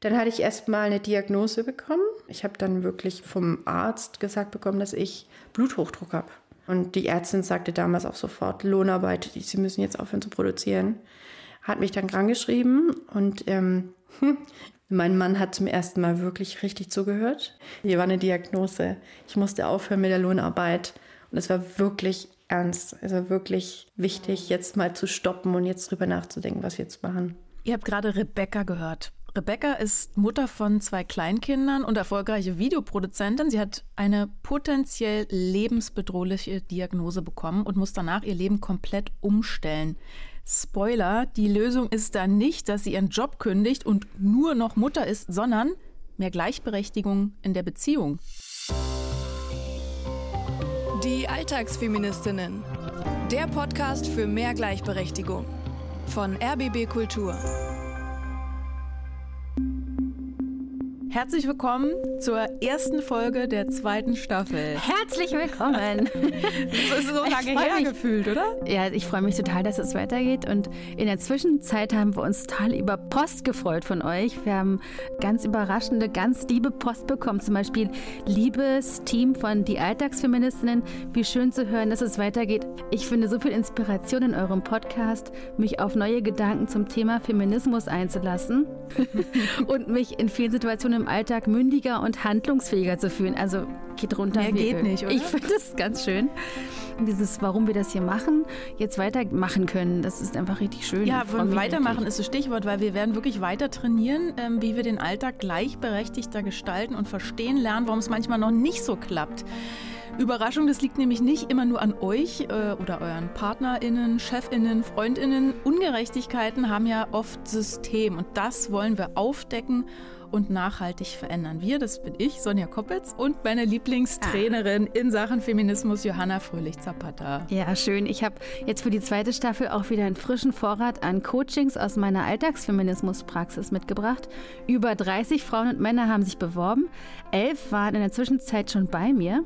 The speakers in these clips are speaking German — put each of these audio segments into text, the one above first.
Dann hatte ich erstmal eine Diagnose bekommen. Ich habe dann wirklich vom Arzt gesagt bekommen, dass ich Bluthochdruck habe. Und die Ärztin sagte damals auch sofort, Lohnarbeit, Sie müssen jetzt aufhören zu produzieren. Hat mich dann krankgeschrieben und ähm, mein Mann hat zum ersten Mal wirklich richtig zugehört. Hier war eine Diagnose. Ich musste aufhören mit der Lohnarbeit. Und es war wirklich ernst. Also wirklich wichtig, jetzt mal zu stoppen und jetzt drüber nachzudenken, was wir jetzt machen. Ihr habt gerade Rebecca gehört. Rebecca ist Mutter von zwei Kleinkindern und erfolgreiche Videoproduzentin. Sie hat eine potenziell lebensbedrohliche Diagnose bekommen und muss danach ihr Leben komplett umstellen. Spoiler, die Lösung ist da nicht, dass sie ihren Job kündigt und nur noch Mutter ist, sondern mehr Gleichberechtigung in der Beziehung. Die Alltagsfeministinnen. Der Podcast für mehr Gleichberechtigung von RBB Kultur. Herzlich willkommen zur ersten Folge der zweiten Staffel. Herzlich willkommen. das ist so lange her mich, gefühlt, oder? Ja, ich freue mich total, dass es weitergeht. Und in der Zwischenzeit haben wir uns total über Post gefreut von euch. Wir haben ganz überraschende, ganz liebe Post bekommen. Zum Beispiel, liebes Team von Die Alltagsfeministinnen, wie schön zu hören, dass es weitergeht. Ich finde so viel Inspiration in eurem Podcast, mich auf neue Gedanken zum Thema Feminismus einzulassen und mich in vielen Situationen im Alltag mündiger und handlungsfähiger zu fühlen. Also geht runter. Mehr geht nicht, oder? Ich finde das ganz schön. Dieses, warum wir das hier machen, jetzt weitermachen können, das ist einfach richtig schön. Ja, weitermachen ist das Stichwort, weil wir werden wirklich weiter trainieren, ähm, wie wir den Alltag gleichberechtigter gestalten und verstehen lernen, warum es manchmal noch nicht so klappt. Überraschung, das liegt nämlich nicht immer nur an euch äh, oder euren PartnerInnen, ChefInnen, FreundInnen. Ungerechtigkeiten haben ja oft System und das wollen wir aufdecken und nachhaltig verändern. Wir, das bin ich, Sonja Koppitz und meine Lieblingstrainerin ah. in Sachen Feminismus, Johanna Fröhlich-Zapata. Ja, schön. Ich habe jetzt für die zweite Staffel auch wieder einen frischen Vorrat an Coachings aus meiner Alltagsfeminismuspraxis mitgebracht. Über 30 Frauen und Männer haben sich beworben. Elf waren in der Zwischenzeit schon bei mir.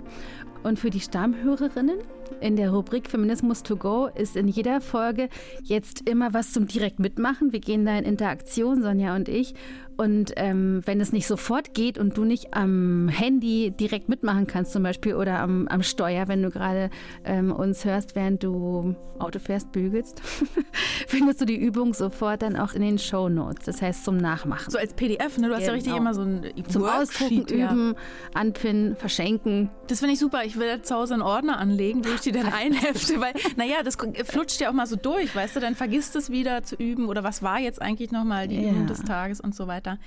Und für die Stammhörerinnen in der Rubrik Feminismus to go ist in jeder Folge jetzt immer was zum direkt mitmachen. Wir gehen da in Interaktion, Sonja und ich. Und ähm, wenn es nicht sofort geht und du nicht am Handy direkt mitmachen kannst, zum Beispiel, oder am, am Steuer, wenn du gerade ähm, uns hörst, während du Auto fährst, bügelst, findest du die Übung sofort dann auch in den Show Notes. Das heißt zum Nachmachen. So als PDF, ne? Du hast genau. ja richtig immer so ein Zum Ausdrucken, ja. üben, anpinnen, verschenken. Das finde ich super. Ich will zu Hause einen Ordner anlegen, wo ich die dann einhefte, weil, naja, das flutscht ja auch mal so durch, weißt du? Dann vergisst es wieder zu üben oder was war jetzt eigentlich nochmal die ja. Übung des Tages und so weiter.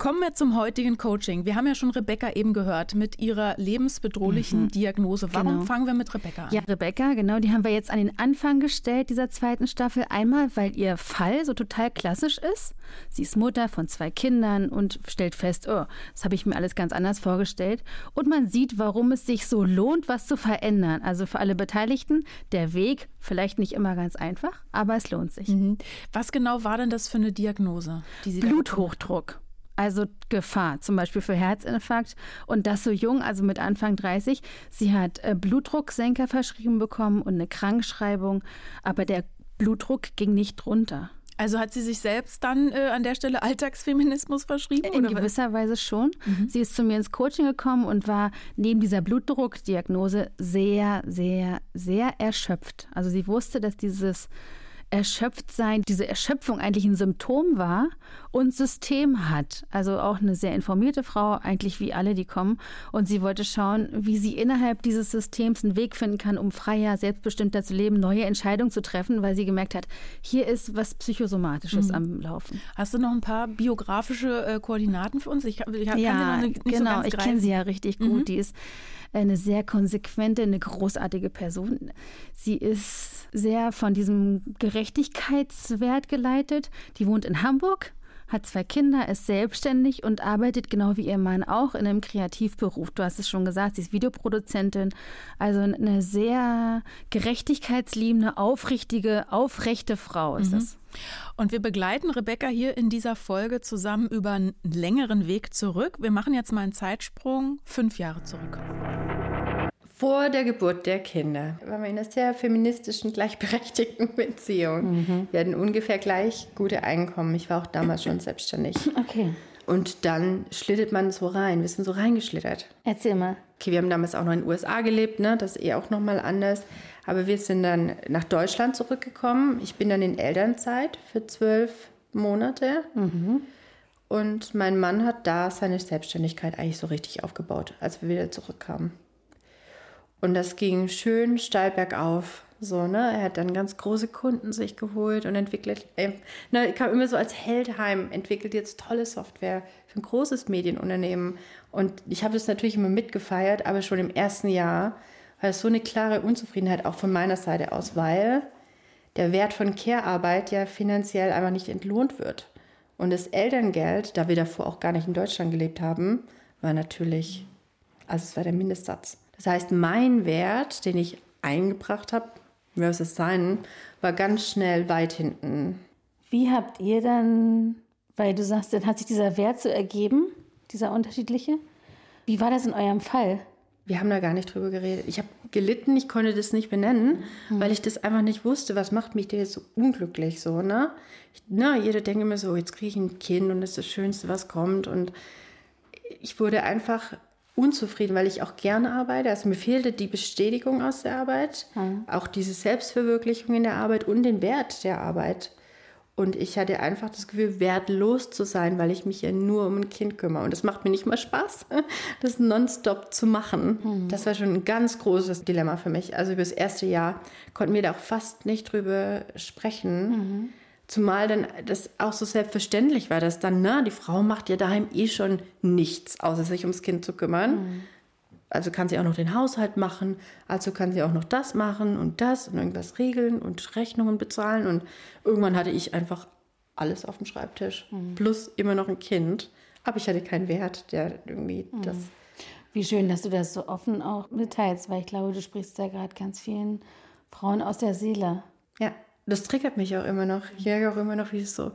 Kommen wir zum heutigen Coaching. Wir haben ja schon Rebecca eben gehört mit ihrer lebensbedrohlichen mhm. Diagnose. Warum genau. fangen wir mit Rebecca an? Ja, Rebecca, genau, die haben wir jetzt an den Anfang gestellt dieser zweiten Staffel. Einmal, weil ihr Fall so total klassisch ist. Sie ist Mutter von zwei Kindern und stellt fest, oh, das habe ich mir alles ganz anders vorgestellt. Und man sieht, warum es sich so lohnt, was zu verändern. Also für alle Beteiligten, der Weg vielleicht nicht immer ganz einfach, aber es lohnt sich. Mhm. Was genau war denn das für eine Diagnose? Bluthochdruck also Gefahr, zum Beispiel für Herzinfarkt. Und das so jung, also mit Anfang 30. Sie hat äh, Blutdrucksenker verschrieben bekommen und eine Krankschreibung, aber der Blutdruck ging nicht runter. Also hat sie sich selbst dann äh, an der Stelle Alltagsfeminismus verschrieben? In gewisser Weise schon. Mhm. Sie ist zu mir ins Coaching gekommen und war neben dieser Blutdruckdiagnose sehr, sehr, sehr erschöpft. Also sie wusste, dass dieses Erschöpftsein, diese Erschöpfung eigentlich ein Symptom war und System hat. Also auch eine sehr informierte Frau, eigentlich wie alle, die kommen. Und sie wollte schauen, wie sie innerhalb dieses Systems einen Weg finden kann, um freier, selbstbestimmter zu leben, neue Entscheidungen zu treffen, weil sie gemerkt hat, hier ist was Psychosomatisches mhm. am Laufen. Hast du noch ein paar biografische äh, Koordinaten für uns? Ich, ich ja, nicht genau, so ich kenne sie ja richtig gut. Mhm. Die ist eine sehr konsequente, eine großartige Person. Sie ist sehr von diesem Gerechtigkeitswert geleitet. Die wohnt in Hamburg, hat zwei Kinder, ist selbstständig und arbeitet genau wie ihr Mann auch in einem Kreativberuf. Du hast es schon gesagt, sie ist Videoproduzentin. Also eine sehr gerechtigkeitsliebende, aufrichtige, aufrechte Frau ist mhm. es. Und wir begleiten Rebecca hier in dieser Folge zusammen über einen längeren Weg zurück. Wir machen jetzt mal einen Zeitsprung fünf Jahre zurück. Vor der Geburt der Kinder waren wir in einer sehr feministischen, gleichberechtigten Beziehung. Mhm. Wir hatten ungefähr gleich gute Einkommen. Ich war auch damals schon selbstständig. Okay. Und dann schlittert man so rein. Wir sind so reingeschlittert. Erzähl mal. Okay, wir haben damals auch noch in den USA gelebt, ne? Das ist eh auch nochmal anders. Aber wir sind dann nach Deutschland zurückgekommen. Ich bin dann in Elternzeit für zwölf Monate. Mhm. Und mein Mann hat da seine Selbstständigkeit eigentlich so richtig aufgebaut, als wir wieder zurückkamen. Und das ging schön steil bergauf. So, ne? Er hat dann ganz große Kunden sich geholt und entwickelt, äh, ne, kam immer so als Heldheim, entwickelt jetzt tolle Software für ein großes Medienunternehmen. Und ich habe das natürlich immer mitgefeiert, aber schon im ersten Jahr war es so eine klare Unzufriedenheit auch von meiner Seite aus, weil der Wert von Care-Arbeit ja finanziell einfach nicht entlohnt wird. Und das Elterngeld, da wir davor auch gar nicht in Deutschland gelebt haben, war natürlich, also es war der Mindestsatz. Das heißt, mein Wert, den ich eingebracht habe, versus sein, war ganz schnell weit hinten. Wie habt ihr dann, weil du sagst, dann hat sich dieser Wert so ergeben, dieser unterschiedliche? Wie war das in eurem Fall? Wir haben da gar nicht drüber geredet. Ich habe gelitten, ich konnte das nicht benennen, mhm. weil ich das einfach nicht wusste, was macht mich denn jetzt so unglücklich so, ne? Ich, na, jeder denkt immer so, jetzt kriege ich ein Kind und das ist das Schönste, was kommt und ich wurde einfach unzufrieden, weil ich auch gerne arbeite. Also mir fehlte die Bestätigung aus der Arbeit, mhm. auch diese Selbstverwirklichung in der Arbeit und den Wert der Arbeit. Und ich hatte einfach das Gefühl, wertlos zu sein, weil ich mich ja nur um ein Kind kümmere. Und das macht mir nicht mal Spaß, das nonstop zu machen. Mhm. Das war schon ein ganz großes Dilemma für mich. Also über das erste Jahr konnten wir da auch fast nicht drüber sprechen. Mhm. Zumal dann das auch so selbstverständlich war, dass dann, na, die Frau macht ja daheim eh schon nichts, außer sich ums Kind zu kümmern. Mhm. Also kann sie auch noch den Haushalt machen, also kann sie auch noch das machen und das und irgendwas regeln und Rechnungen bezahlen. Und irgendwann hatte ich einfach alles auf dem Schreibtisch, mhm. plus immer noch ein Kind. Aber ich hatte keinen Wert, der irgendwie mhm. das. Wie schön, dass du das so offen auch mitteilst, weil ich glaube, du sprichst da gerade ganz vielen Frauen aus der Seele. Ja, das triggert mich auch immer noch. Ich merke auch immer noch, wie es so.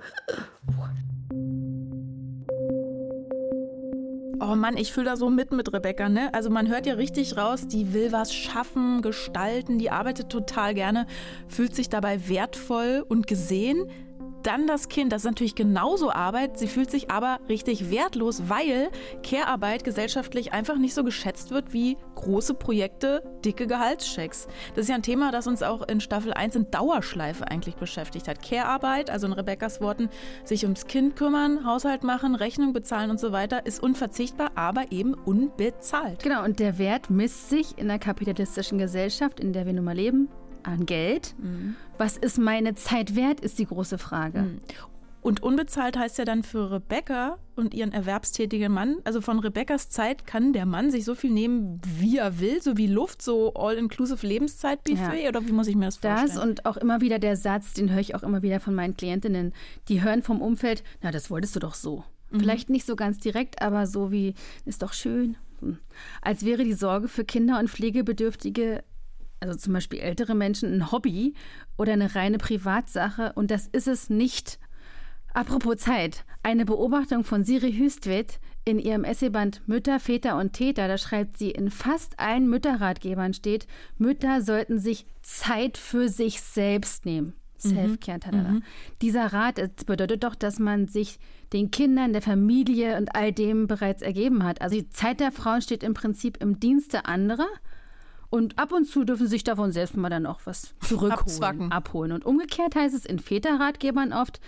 Oh Mann, ich fühle da so mit mit Rebecca, ne? Also man hört ja richtig raus, die will was schaffen, gestalten, die arbeitet total gerne, fühlt sich dabei wertvoll und gesehen dann das Kind, das ist natürlich genauso Arbeit, sie fühlt sich aber richtig wertlos, weil Care-Arbeit gesellschaftlich einfach nicht so geschätzt wird wie große Projekte, dicke Gehaltschecks. Das ist ja ein Thema, das uns auch in Staffel 1 in Dauerschleife eigentlich beschäftigt hat. Care-Arbeit, also in Rebecca's Worten, sich ums Kind kümmern, Haushalt machen, Rechnung bezahlen und so weiter, ist unverzichtbar, aber eben unbezahlt. Genau, und der Wert misst sich in der kapitalistischen Gesellschaft, in der wir nun mal leben, an Geld. Mhm. Was ist meine Zeit wert, ist die große Frage. Mhm. Und unbezahlt heißt ja dann für Rebecca und ihren erwerbstätigen Mann, also von Rebeccas Zeit kann der Mann sich so viel nehmen, wie er will, so wie Luft, so all-inclusive Lebenszeitbuffet ja. oder wie muss ich mir das vorstellen? Das und auch immer wieder der Satz, den höre ich auch immer wieder von meinen Klientinnen, die hören vom Umfeld, na, das wolltest du doch so. Mhm. Vielleicht nicht so ganz direkt, aber so wie, ist doch schön. Hm. Als wäre die Sorge für Kinder und Pflegebedürftige also zum Beispiel ältere Menschen, ein Hobby oder eine reine Privatsache und das ist es nicht. Apropos Zeit, eine Beobachtung von Siri Hüstvedt in ihrem Essayband Mütter, Väter und Täter, da schreibt sie, in fast allen Mütterratgebern steht, Mütter sollten sich Zeit für sich selbst nehmen. Mhm. Self-Care, mhm. Dieser Rat bedeutet doch, dass man sich den Kindern, der Familie und all dem bereits ergeben hat. Also die Zeit der Frauen steht im Prinzip im Dienste anderer und ab und zu dürfen sich davon selbst mal dann auch was zurückholen, Abzwacken. abholen. Und umgekehrt heißt es in Väterratgebern oft,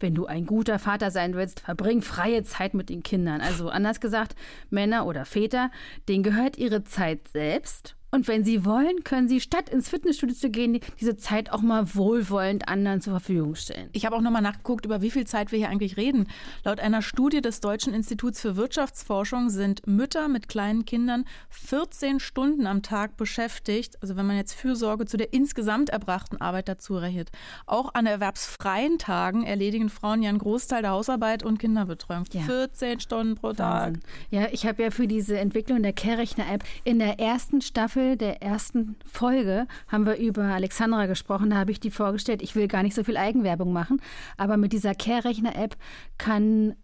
wenn du ein guter Vater sein willst, verbring freie Zeit mit den Kindern. Also anders gesagt, Männer oder Väter, denen gehört ihre Zeit selbst und wenn Sie wollen, können Sie statt ins Fitnessstudio zu gehen, diese Zeit auch mal wohlwollend anderen zur Verfügung stellen. Ich habe auch nochmal nachgeguckt, über wie viel Zeit wir hier eigentlich reden. Laut einer Studie des Deutschen Instituts für Wirtschaftsforschung sind Mütter mit kleinen Kindern 14 Stunden am Tag beschäftigt. Also wenn man jetzt Fürsorge zu der insgesamt erbrachten Arbeit dazu rechnet. Auch an erwerbsfreien Tagen erledigen Frauen ja einen Großteil der Hausarbeit und Kinderbetreuung. Ja. 14 Stunden pro Tag. Ja, ich habe ja für diese Entwicklung der Care-Rechner-App in der ersten Staffel Staffel der ersten Folge haben wir über Alexandra gesprochen. Da habe ich die vorgestellt. Ich will gar nicht so viel Eigenwerbung machen, aber mit dieser Care-Rechner-App kann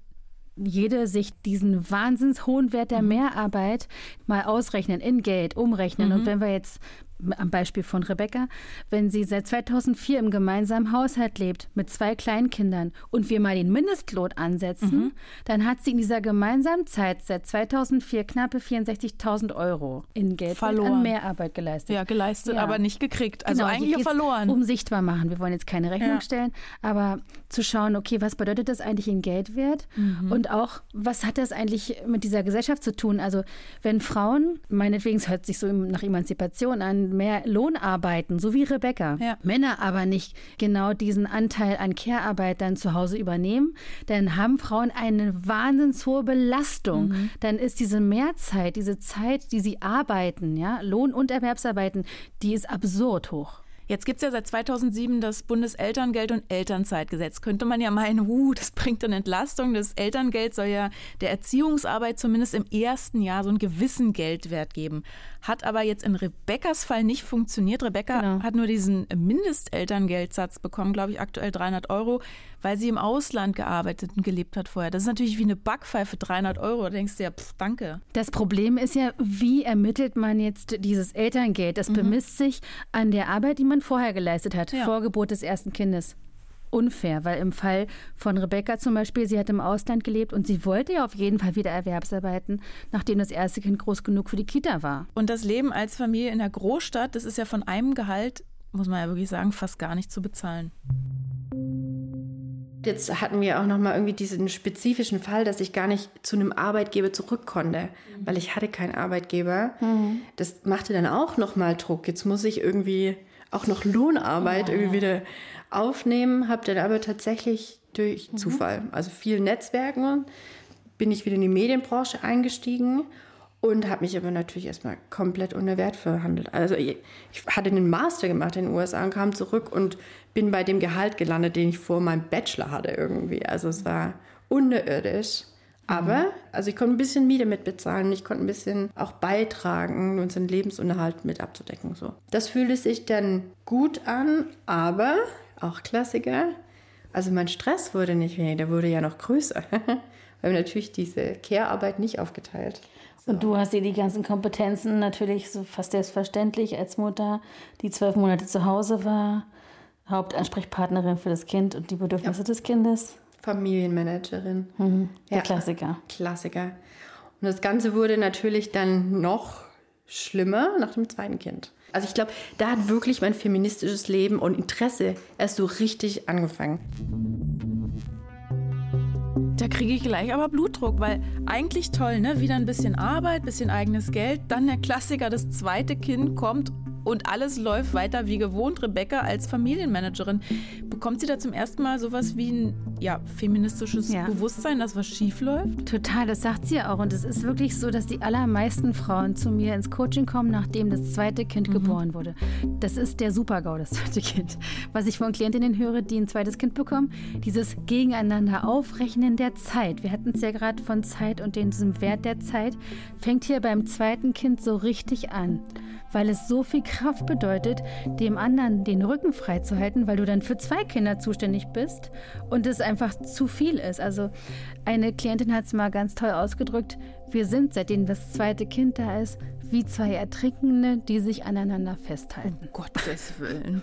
jede sich diesen wahnsinns hohen Wert der mhm. Mehrarbeit mal ausrechnen, in Geld umrechnen. Mhm. Und wenn wir jetzt am Beispiel von Rebecca, wenn sie seit 2004 im gemeinsamen Haushalt lebt mit zwei Kleinkindern und wir mal den Mindestlohn ansetzen, mhm. dann hat sie in dieser gemeinsamen Zeit seit 2004 knappe 64.000 Euro in Geld verloren. an Mehrarbeit geleistet. Ja, geleistet, ja. aber nicht gekriegt. Also genau, eigentlich verloren. Um sichtbar machen. Wir wollen jetzt keine Rechnung ja. stellen, aber zu schauen, okay, was bedeutet das eigentlich in Geldwert mhm. und auch, was hat das eigentlich mit dieser Gesellschaft zu tun? Also wenn Frauen, meinetwegen, es hört sich so nach Emanzipation an, mehr Lohn arbeiten, so wie Rebecca. Ja. Männer aber nicht genau diesen Anteil an Care-Arbeit dann zu Hause übernehmen, dann haben Frauen eine wahnsinns hohe Belastung. Mhm. Dann ist diese Mehrzeit, diese Zeit, die sie arbeiten, ja, Lohn- und Erwerbsarbeiten, die ist absurd hoch. Jetzt gibt es ja seit 2007 das Bundeselterngeld- und Elternzeitgesetz. Könnte man ja meinen, huh, das bringt dann Entlastung. Das Elterngeld soll ja der Erziehungsarbeit zumindest im ersten Jahr so einen gewissen Geldwert geben. Hat aber jetzt in Rebekkas Fall nicht funktioniert. Rebecca genau. hat nur diesen Mindestelterngeldsatz bekommen, glaube ich, aktuell 300 Euro weil sie im Ausland gearbeitet und gelebt hat vorher. Das ist natürlich wie eine Backpfeife, 300 Euro. Da denkst du ja, pff, danke. Das Problem ist ja, wie ermittelt man jetzt dieses Elterngeld? Das mhm. bemisst sich an der Arbeit, die man vorher geleistet hat, ja. vor Geburt des ersten Kindes unfair, weil im Fall von Rebecca zum Beispiel, sie hat im Ausland gelebt und sie wollte ja auf jeden Fall wieder Erwerbsarbeiten, nachdem das erste Kind groß genug für die Kita war. Und das Leben als Familie in der Großstadt, das ist ja von einem Gehalt, muss man ja wirklich sagen, fast gar nicht zu bezahlen. Jetzt hatten wir auch noch mal irgendwie diesen spezifischen Fall, dass ich gar nicht zu einem Arbeitgeber zurück konnte, weil ich hatte keinen Arbeitgeber. Mhm. Das machte dann auch noch mal Druck. Jetzt muss ich irgendwie auch noch Lohnarbeit oh. irgendwie wieder aufnehmen. Habe dann aber tatsächlich durch mhm. Zufall, also viel Netzwerken, bin ich wieder in die Medienbranche eingestiegen und habe mich aber natürlich erstmal komplett unter Wert verhandelt. Also ich, ich, hatte einen Master gemacht in den USA und kam zurück und bin bei dem Gehalt gelandet, den ich vor meinem Bachelor hatte irgendwie. Also es war unterirdisch. Aber, also ich konnte ein bisschen Miete mitbezahlen, ich konnte ein bisschen auch beitragen, unseren Lebensunterhalt mit abzudecken. So. Das fühlte sich dann gut an, aber auch Klassiker. Also mein Stress wurde nicht weniger, der wurde ja noch größer. Weil wir natürlich diese Care-Arbeit nicht aufgeteilt. So. Und du hast dir die ganzen Kompetenzen natürlich so fast selbstverständlich als Mutter, die zwölf Monate zu Hause war, Hauptansprechpartnerin für das Kind und die Bedürfnisse ja. des Kindes. Familienmanagerin. Mhm. Der ja. Klassiker. Klassiker. Und das Ganze wurde natürlich dann noch schlimmer nach dem zweiten Kind. Also ich glaube, da hat wirklich mein feministisches Leben und Interesse erst so richtig angefangen. Da kriege ich gleich aber Blutdruck, weil eigentlich toll, ne? Wieder ein bisschen Arbeit, bisschen eigenes Geld, dann der Klassiker, das zweite Kind kommt und alles läuft weiter wie gewohnt. Rebecca als Familienmanagerin, bekommt sie da zum ersten Mal sowas wie ein ja, feministisches ja. Bewusstsein, dass was schief läuft? Total, das sagt sie ja auch. Und es ist wirklich so, dass die allermeisten Frauen zu mir ins Coaching kommen, nachdem das zweite Kind mhm. geboren wurde. Das ist der Super-GAU, das zweite Kind. Was ich von Klientinnen höre, die ein zweites Kind bekommen, dieses Gegeneinander aufrechnen der Zeit. Wir hatten es ja gerade von Zeit und diesem Wert der Zeit, fängt hier beim zweiten Kind so richtig an weil es so viel Kraft bedeutet, dem anderen den Rücken freizuhalten, weil du dann für zwei Kinder zuständig bist und es einfach zu viel ist. Also eine Klientin hat es mal ganz toll ausgedrückt, wir sind, seitdem das zweite Kind da ist, wie zwei Ertrinkende, die sich aneinander festhalten. Um Gottes Willen.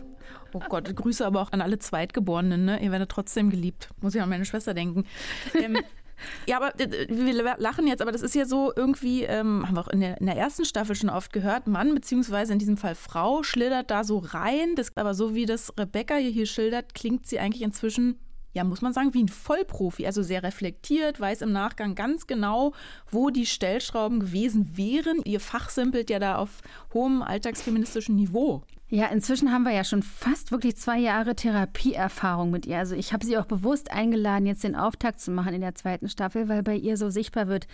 Oh Gott, Grüße aber auch an alle Zweitgeborenen, ne? Ihr werdet trotzdem geliebt. Muss ich an meine Schwester denken. Ähm, ja, aber äh, wir lachen jetzt, aber das ist ja so irgendwie, ähm, haben wir auch in der, in der, ersten Staffel schon oft gehört, Mann beziehungsweise in diesem Fall Frau schlittert da so rein. Das, aber so wie das Rebecca hier schildert, klingt sie eigentlich inzwischen ja, muss man sagen, wie ein Vollprofi, also sehr reflektiert, weiß im Nachgang ganz genau, wo die Stellschrauben gewesen wären. Ihr Fach simpelt ja da auf hohem alltagsfeministischen Niveau. Ja, inzwischen haben wir ja schon fast wirklich zwei Jahre Therapieerfahrung mit ihr. Also ich habe sie auch bewusst eingeladen, jetzt den Auftakt zu machen in der zweiten Staffel, weil bei ihr so sichtbar wird,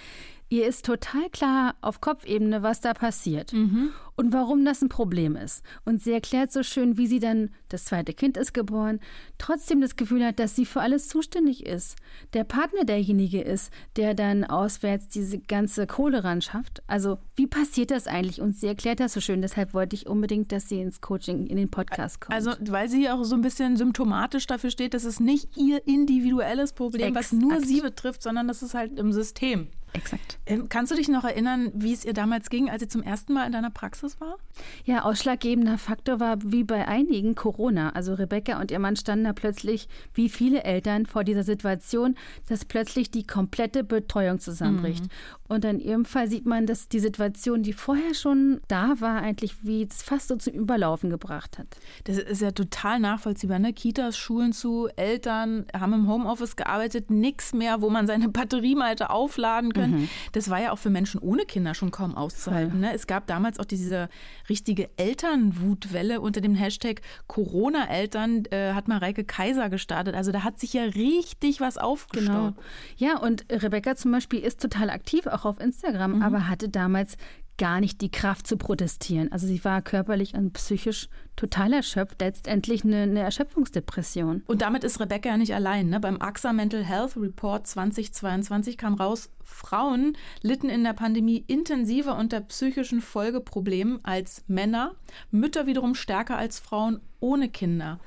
ihr ist total klar auf Kopfebene, was da passiert mhm. und warum das ein Problem ist. Und sie erklärt so schön, wie sie dann, das zweite Kind ist geboren, trotzdem das Gefühl hat, dass sie für alles zuständig ist. Der Partner derjenige ist, der dann auswärts diese ganze Kohle ran schafft. Also wie passiert das eigentlich? Und sie erklärt das so schön. Deshalb wollte ich unbedingt, dass sie ins Coaching in den Podcast kommt. Also, weil sie auch so ein bisschen symptomatisch dafür steht, dass es nicht ihr individuelles Problem, Exakt. was nur sie betrifft, sondern das ist halt im System. Exakt. Ähm, kannst du dich noch erinnern, wie es ihr damals ging, als sie zum ersten Mal in deiner Praxis war? Ja, ausschlaggebender Faktor war wie bei einigen Corona. Also Rebecca und ihr Mann standen da plötzlich, wie viele Eltern, vor dieser Situation, dass plötzlich die komplette Betreuung zusammenbricht. Mhm. Und in ihrem Fall sieht man, dass die Situation, die vorher schon da war, eigentlich wie fast so zum Überlaufen gebracht hat. Das ist ja total nachvollziehbar. Ne? Kitas, Schulen zu, Eltern haben im Homeoffice gearbeitet, nichts mehr, wo man seine Batterie mal hätte aufladen können. Mhm. Das war ja auch für Menschen ohne Kinder schon kaum auszuhalten. Ne? Es gab damals auch diese richtige Elternwutwelle unter dem Hashtag Corona-Eltern, äh, hat Mareike Kaiser gestartet. Also da hat sich ja richtig was aufgestaut. Genau. Ja, und Rebecca zum Beispiel ist total aktiv, auch auf Instagram, mhm. aber hatte damals gar nicht die Kraft zu protestieren. Also sie war körperlich und psychisch total erschöpft, letztendlich eine, eine Erschöpfungsdepression. Und damit ist Rebecca ja nicht allein. Ne? Beim AXA Mental Health Report 2022 kam raus, Frauen litten in der Pandemie intensiver unter psychischen Folgeproblemen als Männer, Mütter wiederum stärker als Frauen ohne Kinder.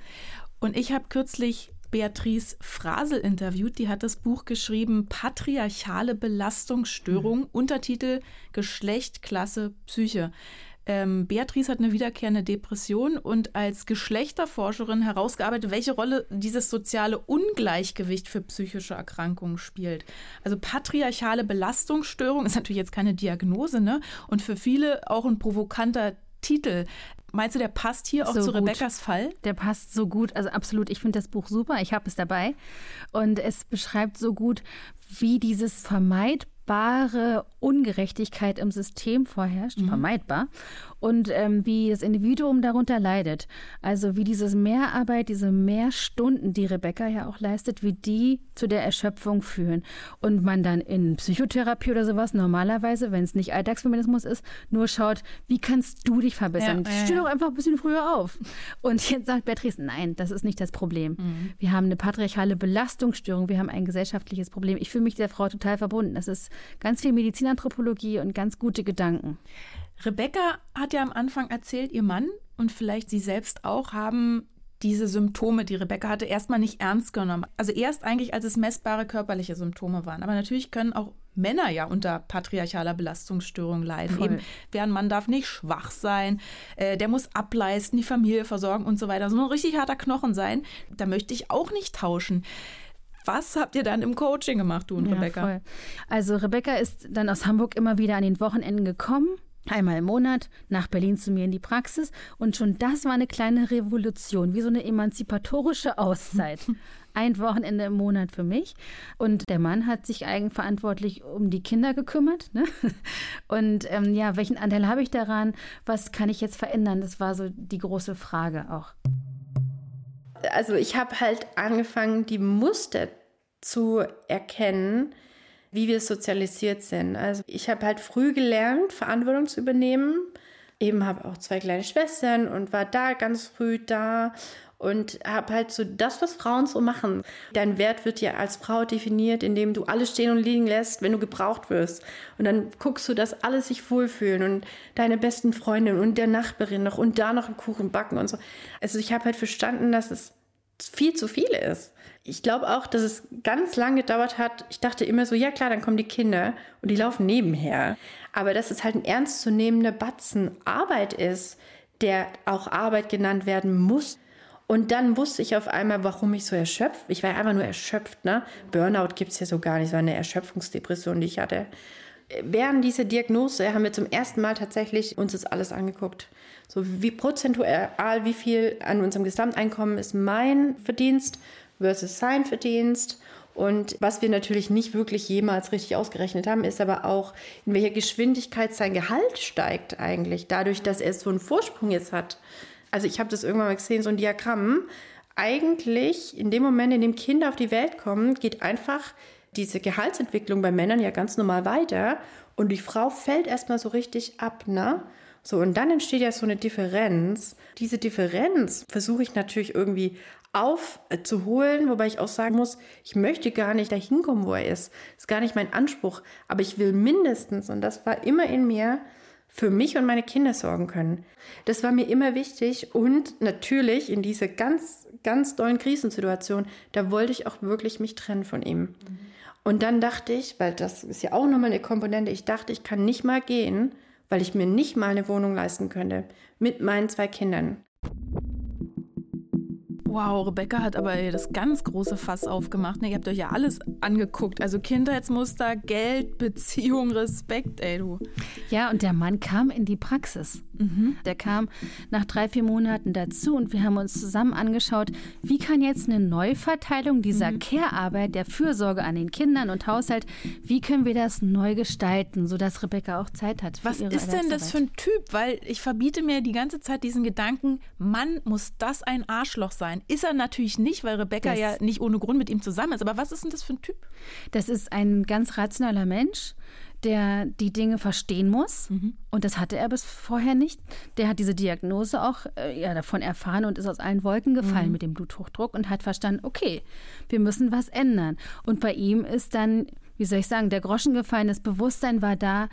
Und ich habe kürzlich Beatrice Frasel interviewt. Die hat das Buch geschrieben Patriarchale Belastungsstörung, mhm. Untertitel Geschlecht, Klasse, Psyche. Ähm, Beatrice hat eine wiederkehrende Depression und als Geschlechterforscherin herausgearbeitet, welche Rolle dieses soziale Ungleichgewicht für psychische Erkrankungen spielt. Also patriarchale Belastungsstörung ist natürlich jetzt keine Diagnose, ne? Und für viele auch ein provokanter Titel. Meinst du, der passt hier auch so zu Rebecca's Fall? Der passt so gut, also absolut. Ich finde das Buch super. Ich habe es dabei. Und es beschreibt so gut, wie dieses vermeidbare Ungerechtigkeit im System vorherrscht, mhm. vermeidbar, und ähm, wie das Individuum darunter leidet. Also wie dieses Mehrarbeit, diese Mehrstunden, die Rebecca ja auch leistet, wie die zu der Erschöpfung führen. Und man dann in Psychotherapie oder sowas normalerweise, wenn es nicht Alltagsfeminismus ist, nur schaut, wie kannst du dich verbessern? Ja, ja, Steh doch einfach ein bisschen früher auf. Und jetzt sagt Beatrice, nein, das ist nicht das Problem. Mhm. Wir haben eine patriarchale Belastungsstörung, wir haben ein gesellschaftliches Problem. Ich fühle mich der Frau total verbunden. Das ist ganz viel Medizinanthropologie und ganz gute Gedanken. Rebecca hat ja am Anfang erzählt, ihr Mann und vielleicht sie selbst auch haben diese Symptome, die Rebecca hatte, erstmal nicht ernst genommen. Also erst eigentlich, als es messbare körperliche Symptome waren. Aber natürlich können auch Männer ja unter patriarchaler Belastungsstörung leiden. Voll. Eben, deren Mann darf nicht schwach sein, äh, der muss ableisten, die Familie versorgen und so weiter. So ein richtig harter Knochen sein. Da möchte ich auch nicht tauschen. Was habt ihr dann im Coaching gemacht, du und ja, Rebecca? Voll. Also Rebecca ist dann aus Hamburg immer wieder an den Wochenenden gekommen einmal im Monat nach Berlin zu mir in die Praxis. Und schon das war eine kleine Revolution, wie so eine emanzipatorische Auszeit. Ein Wochenende im Monat für mich. Und der Mann hat sich eigenverantwortlich um die Kinder gekümmert. Ne? Und ähm, ja, welchen Anteil habe ich daran? Was kann ich jetzt verändern? Das war so die große Frage auch. Also ich habe halt angefangen, die Muster zu erkennen, wie wir sozialisiert sind. Also ich habe halt früh gelernt, Verantwortung zu übernehmen. Eben habe auch zwei kleine Schwestern und war da ganz früh da und habe halt so das, was Frauen so machen. Dein Wert wird ja als Frau definiert, indem du alles stehen und liegen lässt, wenn du gebraucht wirst. Und dann guckst du, dass alle sich wohlfühlen und deine besten Freundin und der Nachbarin noch und da noch einen Kuchen backen und so. Also ich habe halt verstanden, dass es viel zu viel ist. Ich glaube auch, dass es ganz lange gedauert hat. Ich dachte immer so, ja klar, dann kommen die Kinder und die laufen nebenher. Aber dass es halt ein ernstzunehmender Batzen Arbeit ist, der auch Arbeit genannt werden muss. Und dann wusste ich auf einmal, warum ich so erschöpft. Ich war einfach nur erschöpft. Ne? Burnout gibt es ja so gar nicht. Es war eine Erschöpfungsdepression, die ich hatte. Während dieser Diagnose haben wir zum ersten Mal tatsächlich uns das alles angeguckt. So wie prozentual, wie viel an unserem Gesamteinkommen ist mein Verdienst versus sein Verdienst. Und was wir natürlich nicht wirklich jemals richtig ausgerechnet haben, ist aber auch, in welcher Geschwindigkeit sein Gehalt steigt eigentlich, dadurch, dass er so einen Vorsprung jetzt hat. Also ich habe das irgendwann mal gesehen, so ein Diagramm. Eigentlich in dem Moment, in dem Kinder auf die Welt kommen, geht einfach diese Gehaltsentwicklung bei Männern ja ganz normal weiter und die Frau fällt erstmal so richtig ab, ne? So, und dann entsteht ja so eine Differenz. Diese Differenz versuche ich natürlich irgendwie aufzuholen, wobei ich auch sagen muss, ich möchte gar nicht dahin kommen, wo er ist. Das ist gar nicht mein Anspruch. Aber ich will mindestens, und das war immer in mir, für mich und meine Kinder sorgen können. Das war mir immer wichtig und natürlich in dieser ganz, ganz dollen Krisensituation, da wollte ich auch wirklich mich trennen von ihm. Mhm. Und dann dachte ich, weil das ist ja auch nochmal eine Komponente, ich dachte, ich kann nicht mal gehen, weil ich mir nicht mal eine Wohnung leisten könnte mit meinen zwei Kindern. Wow, Rebecca hat aber das ganz große Fass aufgemacht. Ne? Ihr habt euch ja alles angeguckt. Also Kindheitsmuster, Geld, Beziehung, Respekt, ey du. Ja, und der Mann kam in die Praxis. Mhm. Der kam nach drei, vier Monaten dazu und wir haben uns zusammen angeschaut, wie kann jetzt eine Neuverteilung dieser mhm. Care-Arbeit, der Fürsorge an den Kindern und Haushalt, wie können wir das neu gestalten, sodass Rebecca auch Zeit hat. Was ist denn das für ein Typ? Weil ich verbiete mir die ganze Zeit diesen Gedanken, Mann, muss das ein Arschloch sein? Ist er natürlich nicht, weil Rebecca das, ja nicht ohne Grund mit ihm zusammen ist. Aber was ist denn das für ein Typ? Das ist ein ganz rationaler Mensch der die Dinge verstehen muss. Mhm. Und das hatte er bis vorher nicht. Der hat diese Diagnose auch äh, ja, davon erfahren und ist aus allen Wolken gefallen mhm. mit dem Bluthochdruck und hat verstanden, okay, wir müssen was ändern. Und bei ihm ist dann, wie soll ich sagen, der Groschen gefallen, das Bewusstsein war da,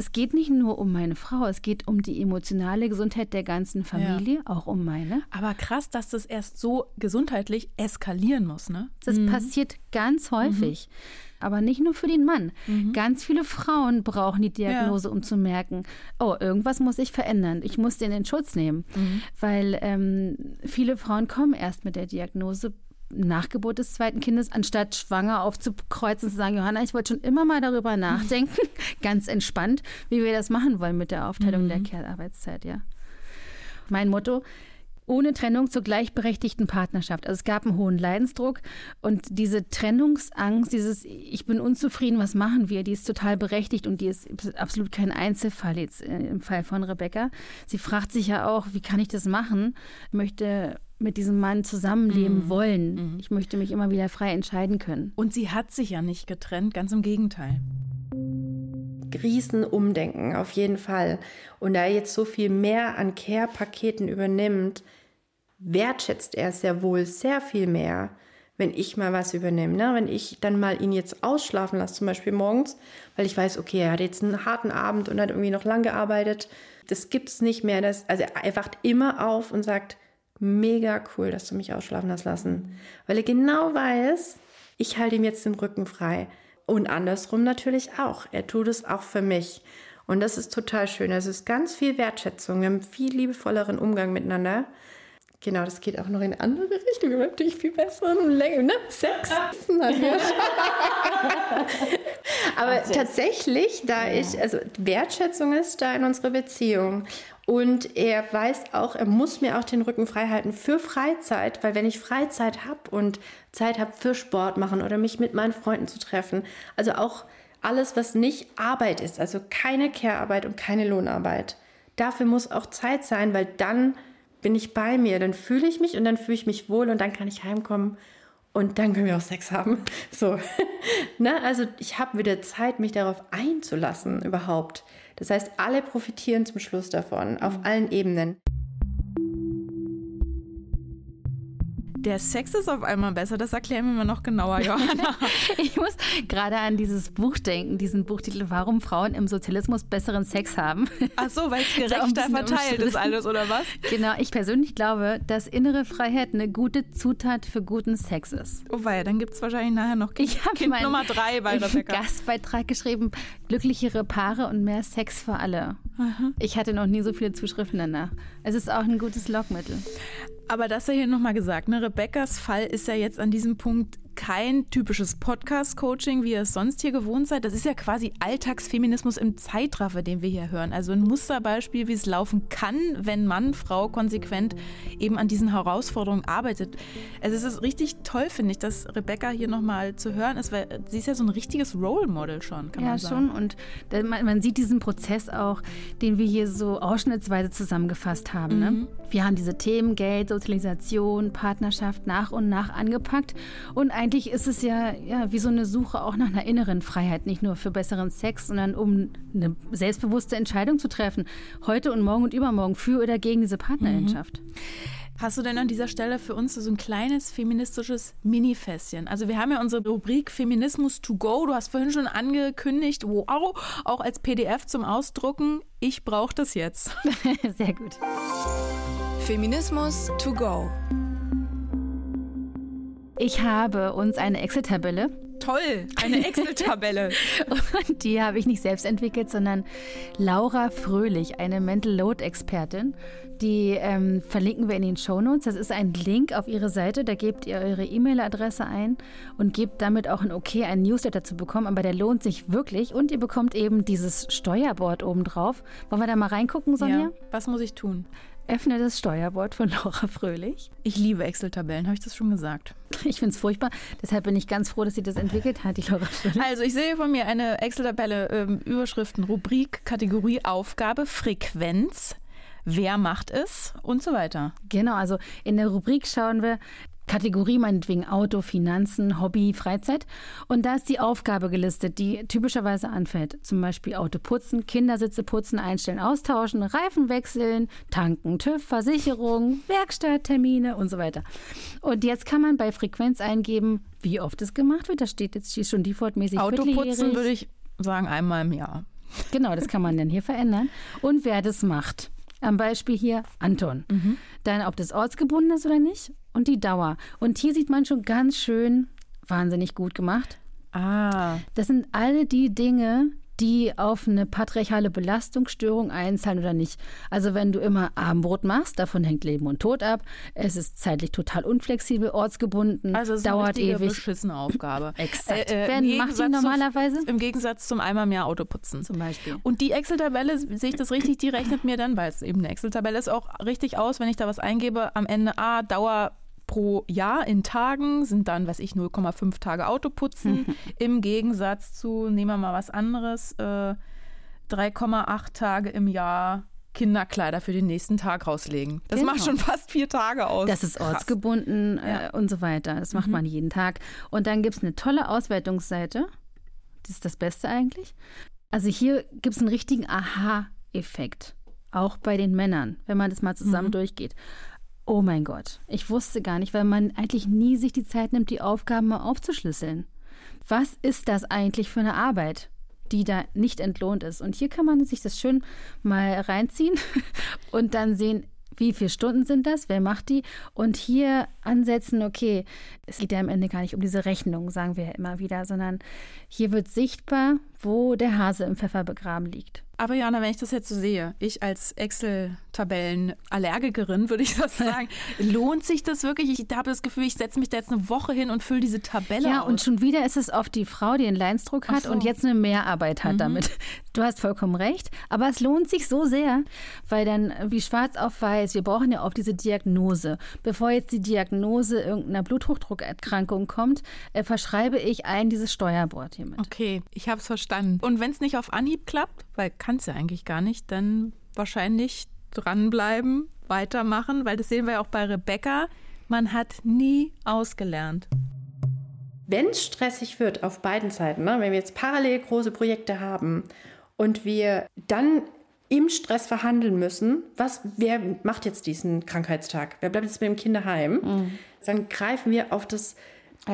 es geht nicht nur um meine Frau, es geht um die emotionale Gesundheit der ganzen Familie, ja. auch um meine. Aber krass, dass das erst so gesundheitlich eskalieren muss, ne? Das mhm. passiert ganz häufig. Mhm. Aber nicht nur für den Mann. Mhm. Ganz viele Frauen brauchen die Diagnose, ja. um zu merken, oh, irgendwas muss ich verändern. Ich muss den in Schutz nehmen. Mhm. Weil ähm, viele Frauen kommen erst mit der Diagnose, nach Geburt des zweiten Kindes, anstatt schwanger aufzukreuzen und zu sagen, Johanna, ich wollte schon immer mal darüber nachdenken, ganz entspannt, wie wir das machen wollen mit der Aufteilung mhm. der Care-Arbeitszeit, ja. Mein Motto, ohne Trennung zur gleichberechtigten Partnerschaft. Also es gab einen hohen Leidensdruck und diese Trennungsangst, dieses Ich bin unzufrieden, was machen wir, die ist total berechtigt und die ist absolut kein Einzelfall jetzt im Fall von Rebecca. Sie fragt sich ja auch, wie kann ich das machen? Ich möchte mit diesem Mann zusammenleben mhm. wollen. Mhm. Ich möchte mich immer wieder frei entscheiden können. Und sie hat sich ja nicht getrennt, ganz im Gegenteil. Riesenumdenken, auf jeden Fall. Und da er jetzt so viel mehr an Care-Paketen übernimmt, wertschätzt er sehr wohl sehr viel mehr, wenn ich mal was übernehme. Ne? Wenn ich dann mal ihn jetzt ausschlafen lasse, zum Beispiel morgens, weil ich weiß, okay, er hat jetzt einen harten Abend und hat irgendwie noch lang gearbeitet. Das gibt es nicht mehr. Das, also er wacht immer auf und sagt, mega cool, dass du mich ausschlafen hast lassen. Weil er genau weiß, ich halte ihm jetzt den Rücken frei. Und andersrum natürlich auch. Er tut es auch für mich. Und das ist total schön. Es ist ganz viel Wertschätzung. Wir haben viel liebevolleren Umgang miteinander. Genau, das geht auch noch in andere Richtungen. Wir haben natürlich viel besseren Länge, ne? Sex. Aber tatsächlich, da ich, also Wertschätzung ist da in unserer Beziehung. Und er weiß auch, er muss mir auch den Rücken frei halten für Freizeit, weil wenn ich Freizeit habe und Zeit habe für Sport machen oder mich mit meinen Freunden zu treffen, also auch alles, was nicht Arbeit ist, also keine Care-Arbeit und keine Lohnarbeit, dafür muss auch Zeit sein, weil dann bin ich bei mir, dann fühle ich mich und dann fühle ich mich wohl und dann kann ich heimkommen und dann können wir auch Sex haben. So, ne? Also ich habe wieder Zeit, mich darauf einzulassen überhaupt. Das heißt, alle profitieren zum Schluss davon, auf mhm. allen Ebenen. Der Sex ist auf einmal besser, das erklären wir mal noch genauer, Johanna. ich muss gerade an dieses Buch denken, diesen Buchtitel, Warum Frauen im Sozialismus besseren Sex haben. Ach so, weil es gerechter verteilt ist alles, oder was? Genau, ich persönlich glaube, dass innere Freiheit eine gute Zutat für guten Sex ist. Oh weil dann gibt es wahrscheinlich nachher noch kind, ich kind Nummer drei bei Rebecca. Gastbeitrag geschrieben, glücklichere Paare und mehr Sex für alle. Aha. Ich hatte noch nie so viele Zuschriften danach. Es ist auch ein gutes Lockmittel. Aber das ja hier nochmal gesagt, ne? Rebeccas Fall ist ja jetzt an diesem Punkt kein typisches Podcast-Coaching, wie ihr es sonst hier gewohnt seid. Das ist ja quasi Alltagsfeminismus im Zeitraffer, den wir hier hören. Also ein Musterbeispiel, wie es laufen kann, wenn Mann, Frau konsequent eben an diesen Herausforderungen arbeitet. Also es ist richtig toll, finde ich, dass Rebecca hier nochmal zu hören ist, weil sie ist ja so ein richtiges Role Model schon, kann ja, man sagen. Ja, schon. Und man, man, sieht diesen Prozess auch, den wir hier so ausschnittsweise zusammengefasst haben. Ne? Mhm. Ne? Wir haben diese Themen Geld, Sozialisation, Partnerschaft nach und nach angepackt und eigentlich ist es ja, ja wie so eine Suche auch nach einer inneren Freiheit, nicht nur für besseren Sex, sondern um eine selbstbewusste Entscheidung zu treffen, heute und morgen und übermorgen für oder gegen diese Partnerschaft. Mhm. Hast du denn an dieser Stelle für uns so ein kleines feministisches Mini-Fässchen? Also wir haben ja unsere Rubrik Feminismus to go. Du hast vorhin schon angekündigt, wow, auch als PDF zum Ausdrucken. Ich brauche das jetzt. Sehr gut. Feminismus to go. Ich habe uns eine Excel-Tabelle Toll, eine Excel-Tabelle. Und die habe ich nicht selbst entwickelt, sondern Laura Fröhlich, eine Mental Load-Expertin. Die ähm, verlinken wir in den Show Notes. Das ist ein Link auf ihre Seite. Da gebt ihr eure E-Mail-Adresse ein und gebt damit auch ein Okay, einen Newsletter zu bekommen. Aber der lohnt sich wirklich. Und ihr bekommt eben dieses Steuerboard obendrauf. Wollen wir da mal reingucken, Sonja? Ja. Was muss ich tun? Öffne das Steuerbord von Laura Fröhlich. Ich liebe Excel-Tabellen, habe ich das schon gesagt? Ich finde es furchtbar. Deshalb bin ich ganz froh, dass sie das entwickelt hat, die Laura Fröhlich. Also ich sehe von mir eine Excel-Tabelle, ähm, Überschriften, Rubrik, Kategorie, Aufgabe, Frequenz. Wer macht es und so weiter. Genau, also in der Rubrik schauen wir, Kategorie meinetwegen Auto, Finanzen, Hobby, Freizeit. Und da ist die Aufgabe gelistet, die typischerweise anfällt. Zum Beispiel Auto putzen, Kindersitze putzen, einstellen, austauschen, Reifen wechseln, tanken, TÜV, Versicherung, Werkstatttermine und so weiter. Und jetzt kann man bei Frequenz eingeben, wie oft es gemacht wird. Da steht jetzt hier schon defaultmäßig Auto putzen würde ich sagen einmal im Jahr. Genau, das kann man dann hier verändern. Und wer das macht. Am Beispiel hier Anton. Mhm. Dann, ob das ortsgebunden ist oder nicht und die Dauer. Und hier sieht man schon ganz schön, wahnsinnig gut gemacht. Ah. Das sind alle die Dinge, die auf eine patriarchale Belastungsstörung einzahlen oder nicht. Also wenn du immer Abendbrot machst, davon hängt Leben und Tod ab. Es ist zeitlich total unflexibel, ortsgebunden, also es ist dauert eine ewig. beschissene Aufgabe. Exakt. Äh, äh, Wer macht die normalerweise? Zum, Im Gegensatz zum einmal mehr Auto putzen. Zum Beispiel. Und die Excel-Tabelle, sehe ich das richtig, die rechnet mir dann, weil es eben eine Excel-Tabelle ist, auch richtig aus, wenn ich da was eingebe, am Ende, ah, Dauer pro Jahr in Tagen sind dann, weiß ich, 0,5 Tage Autoputzen. Im Gegensatz zu, nehmen wir mal was anderes, äh, 3,8 Tage im Jahr Kinderkleider für den nächsten Tag rauslegen. Das genau. macht schon fast vier Tage aus. Das ist Krass. ortsgebunden äh, ja. und so weiter. Das macht mhm. man jeden Tag. Und dann gibt es eine tolle Auswertungsseite. Das ist das Beste eigentlich. Also hier gibt es einen richtigen Aha-Effekt. Auch bei den Männern, wenn man das mal zusammen mhm. durchgeht. Oh mein Gott, ich wusste gar nicht, weil man eigentlich nie sich die Zeit nimmt, die Aufgaben mal aufzuschlüsseln. Was ist das eigentlich für eine Arbeit, die da nicht entlohnt ist? Und hier kann man sich das schön mal reinziehen und dann sehen, wie viele Stunden sind das, wer macht die und hier ansetzen, okay, es geht ja am Ende gar nicht um diese Rechnung, sagen wir ja immer wieder, sondern hier wird sichtbar, wo der Hase im Pfeffer begraben liegt. Aber Jana, wenn ich das jetzt so sehe, ich als Excel-Tabellen-Allergikerin würde ich das sagen, lohnt sich das wirklich? Ich habe das Gefühl, ich setze mich da jetzt eine Woche hin und fülle diese Tabelle ja, aus. Ja, und schon wieder ist es oft die Frau, die einen Leinsdruck hat so. und jetzt eine Mehrarbeit hat mhm. damit. Du hast vollkommen recht, aber es lohnt sich so sehr, weil dann wie schwarz auf weiß, wir brauchen ja oft diese Diagnose. Bevor jetzt die Diagnose irgendeiner Bluthochdruckerkrankung kommt, äh, verschreibe ich ein dieses Steuerbord hiermit. Okay, ich habe es verstanden. Und wenn es nicht auf Anhieb klappt, weil kann es ja eigentlich gar nicht, dann wahrscheinlich dranbleiben, weitermachen, weil das sehen wir ja auch bei Rebecca. Man hat nie ausgelernt. Wenn es stressig wird auf beiden Seiten, ne, wenn wir jetzt parallel große Projekte haben und wir dann im Stress verhandeln müssen, was, wer macht jetzt diesen Krankheitstag? Wer bleibt jetzt mit dem Kinderheim? Mhm. Dann greifen wir auf das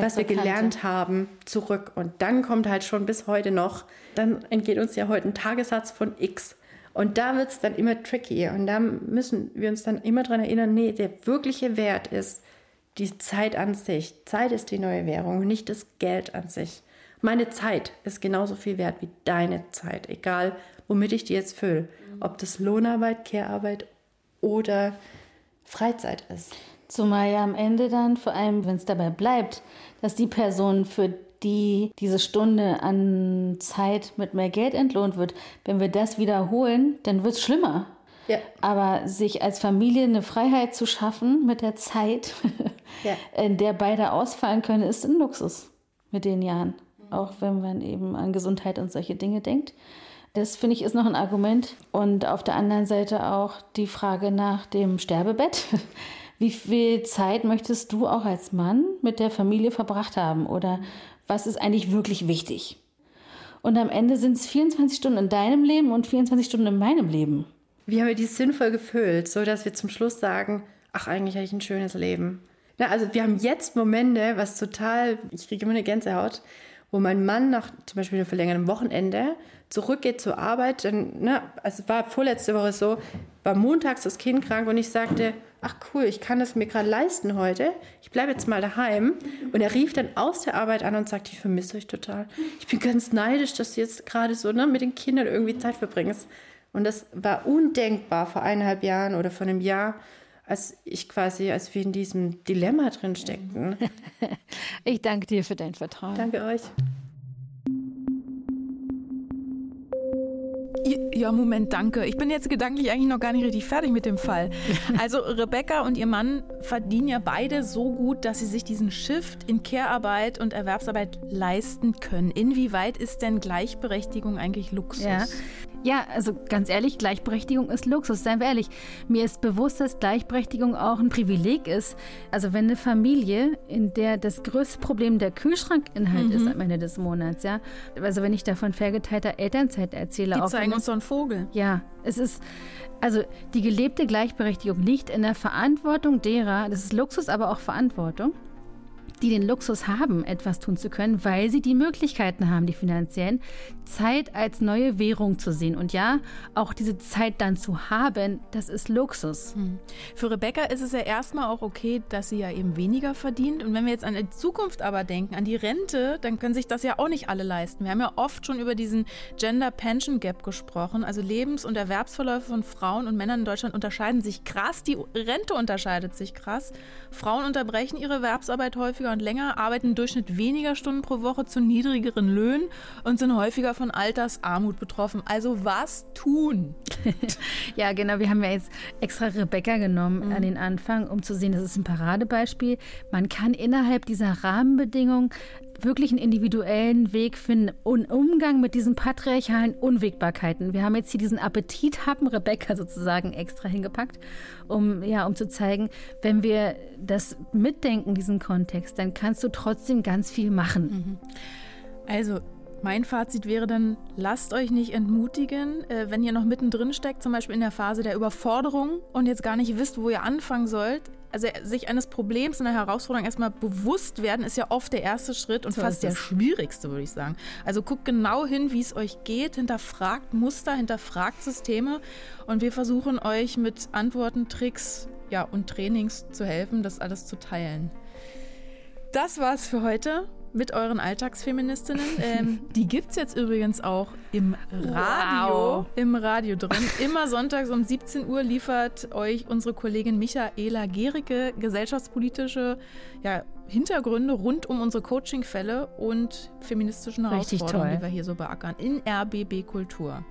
was wir gelernt haben, zurück. Und dann kommt halt schon bis heute noch, dann entgeht uns ja heute ein Tagessatz von X. Und da wird es dann immer tricky. Und da müssen wir uns dann immer daran erinnern, nee, der wirkliche Wert ist die Zeit an sich. Zeit ist die neue Währung, nicht das Geld an sich. Meine Zeit ist genauso viel wert wie deine Zeit, egal womit ich die jetzt fülle. Ob das Lohnarbeit, Care-Arbeit oder Freizeit ist. Zumal ja am Ende dann, vor allem wenn es dabei bleibt, dass die Person, für die diese Stunde an Zeit mit mehr Geld entlohnt wird, wenn wir das wiederholen, dann wird es schlimmer. Ja. Aber sich als Familie eine Freiheit zu schaffen mit der Zeit, ja. in der beide ausfallen können, ist ein Luxus mit den Jahren. Auch wenn man eben an Gesundheit und solche Dinge denkt. Das finde ich ist noch ein Argument. Und auf der anderen Seite auch die Frage nach dem Sterbebett. Wie viel Zeit möchtest du auch als Mann mit der Familie verbracht haben? Oder was ist eigentlich wirklich wichtig? Und am Ende sind es 24 Stunden in deinem Leben und 24 Stunden in meinem Leben. Wie haben wir die sinnvoll gefüllt, so dass wir zum Schluss sagen, ach, eigentlich hätte ich ein schönes Leben. Na, also wir haben jetzt Momente, was total, ich kriege immer eine Gänsehaut, wo mein Mann nach zum Beispiel einem verlängerten Wochenende zurückgeht zur Arbeit. Dann, ne, also es war vorletzte Woche so, war montags das Kind krank und ich sagte, ach cool, ich kann das mir gerade leisten heute. Ich bleibe jetzt mal daheim. Und er rief dann aus der Arbeit an und sagte, ich vermisse euch total. Ich bin ganz neidisch, dass du jetzt gerade so ne, mit den Kindern irgendwie Zeit verbringst. Und das war undenkbar vor eineinhalb Jahren oder vor einem Jahr als ich quasi, als wir in diesem Dilemma drin steckten. Ich danke dir für dein Vertrauen. Danke euch. Ja, Moment, danke. Ich bin jetzt gedanklich eigentlich noch gar nicht richtig fertig mit dem Fall. Also Rebecca und ihr Mann verdienen ja beide so gut, dass sie sich diesen Shift in Care-Arbeit und Erwerbsarbeit leisten können. Inwieweit ist denn Gleichberechtigung eigentlich Luxus? Ja. Ja, also ganz ehrlich, Gleichberechtigung ist Luxus, seien wir ehrlich. Mir ist bewusst, dass Gleichberechtigung auch ein Privileg ist. Also wenn eine Familie, in der das größte Problem der Kühlschrankinhalt mhm. ist am Ende des Monats, ja. Also wenn ich da von vergeteilter Elternzeit erzähle. Die zeigen uns so einen Vogel. Ja, es ist, also die gelebte Gleichberechtigung liegt in der Verantwortung derer, das ist Luxus, aber auch Verantwortung, die den Luxus haben, etwas tun zu können, weil sie die Möglichkeiten haben, die finanziellen, Zeit als neue Währung zu sehen. Und ja, auch diese Zeit dann zu haben, das ist Luxus. Hm. Für Rebecca ist es ja erstmal auch okay, dass sie ja eben weniger verdient. Und wenn wir jetzt an die Zukunft aber denken, an die Rente, dann können sich das ja auch nicht alle leisten. Wir haben ja oft schon über diesen Gender Pension Gap gesprochen. Also Lebens- und Erwerbsverläufe von Frauen und Männern in Deutschland unterscheiden sich krass. Die Rente unterscheidet sich krass. Frauen unterbrechen ihre Erwerbsarbeit häufiger und länger, arbeiten im Durchschnitt weniger Stunden pro Woche zu niedrigeren Löhnen und sind häufiger von Altersarmut betroffen. Also was tun? ja, genau. Wir haben ja jetzt extra Rebecca genommen mhm. an den Anfang, um zu sehen, das ist ein Paradebeispiel. Man kann innerhalb dieser Rahmenbedingungen wirklich einen individuellen Weg finden und Umgang mit diesen patriarchalen Unwägbarkeiten. Wir haben jetzt hier diesen Appetit haben Rebecca sozusagen extra hingepackt, um ja, um zu zeigen, wenn wir das mitdenken, diesen Kontext, dann kannst du trotzdem ganz viel machen. Mhm. Also mein Fazit wäre dann, lasst euch nicht entmutigen, äh, wenn ihr noch mittendrin steckt, zum Beispiel in der Phase der Überforderung und jetzt gar nicht wisst, wo ihr anfangen sollt. Also sich eines Problems, einer Herausforderung erstmal bewusst werden, ist ja oft der erste Schritt und so fast der schwierigste, würde ich sagen. Also guckt genau hin, wie es euch geht, hinterfragt Muster, hinterfragt Systeme und wir versuchen euch mit Antworten, Tricks ja, und Trainings zu helfen, das alles zu teilen. Das war's für heute mit euren Alltagsfeministinnen. Ähm, die gibt es jetzt übrigens auch im Radio. Wow. Im Radio drin. Immer sonntags um 17 Uhr liefert euch unsere Kollegin Michaela Gericke gesellschaftspolitische ja, Hintergründe rund um unsere Coachingfälle und feministischen Herausforderungen, die wir hier so beackern, in RBB Kultur.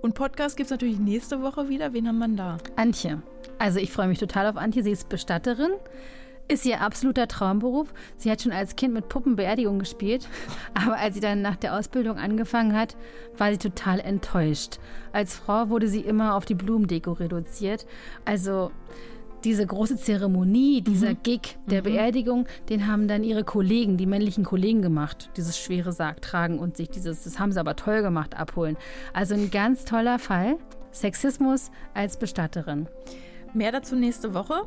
Und Podcast gibt es natürlich nächste Woche wieder. Wen haben wir da? Antje. Also ich freue mich total auf Antje. Sie ist Bestatterin ist ihr absoluter Traumberuf. Sie hat schon als Kind mit Puppenbeerdigung gespielt, aber als sie dann nach der Ausbildung angefangen hat, war sie total enttäuscht. Als Frau wurde sie immer auf die Blumendeko reduziert. Also diese große Zeremonie, dieser mhm. Gig der mhm. Beerdigung, den haben dann ihre Kollegen, die männlichen Kollegen gemacht. Dieses schwere Sarg tragen und sich dieses, das haben sie aber toll gemacht, abholen. Also ein ganz toller Fall. Sexismus als Bestatterin. Mehr dazu nächste Woche.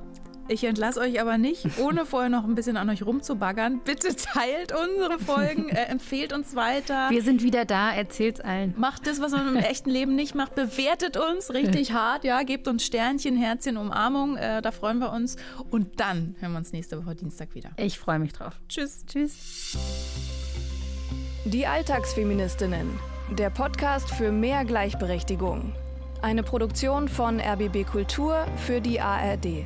Ich entlasse euch aber nicht, ohne vorher noch ein bisschen an euch rumzubaggern. Bitte teilt unsere Folgen, äh, empfehlt uns weiter. Wir sind wieder da, erzählt's allen. Macht das, was man im echten Leben nicht macht. Bewertet uns richtig hart, ja. Gebt uns Sternchen, Herzchen, Umarmung. Äh, da freuen wir uns. Und dann hören wir uns nächste Woche Dienstag wieder. Ich freue mich drauf. Tschüss. Tschüss. Die Alltagsfeministinnen. Der Podcast für mehr Gleichberechtigung. Eine Produktion von RBB Kultur für die ARD.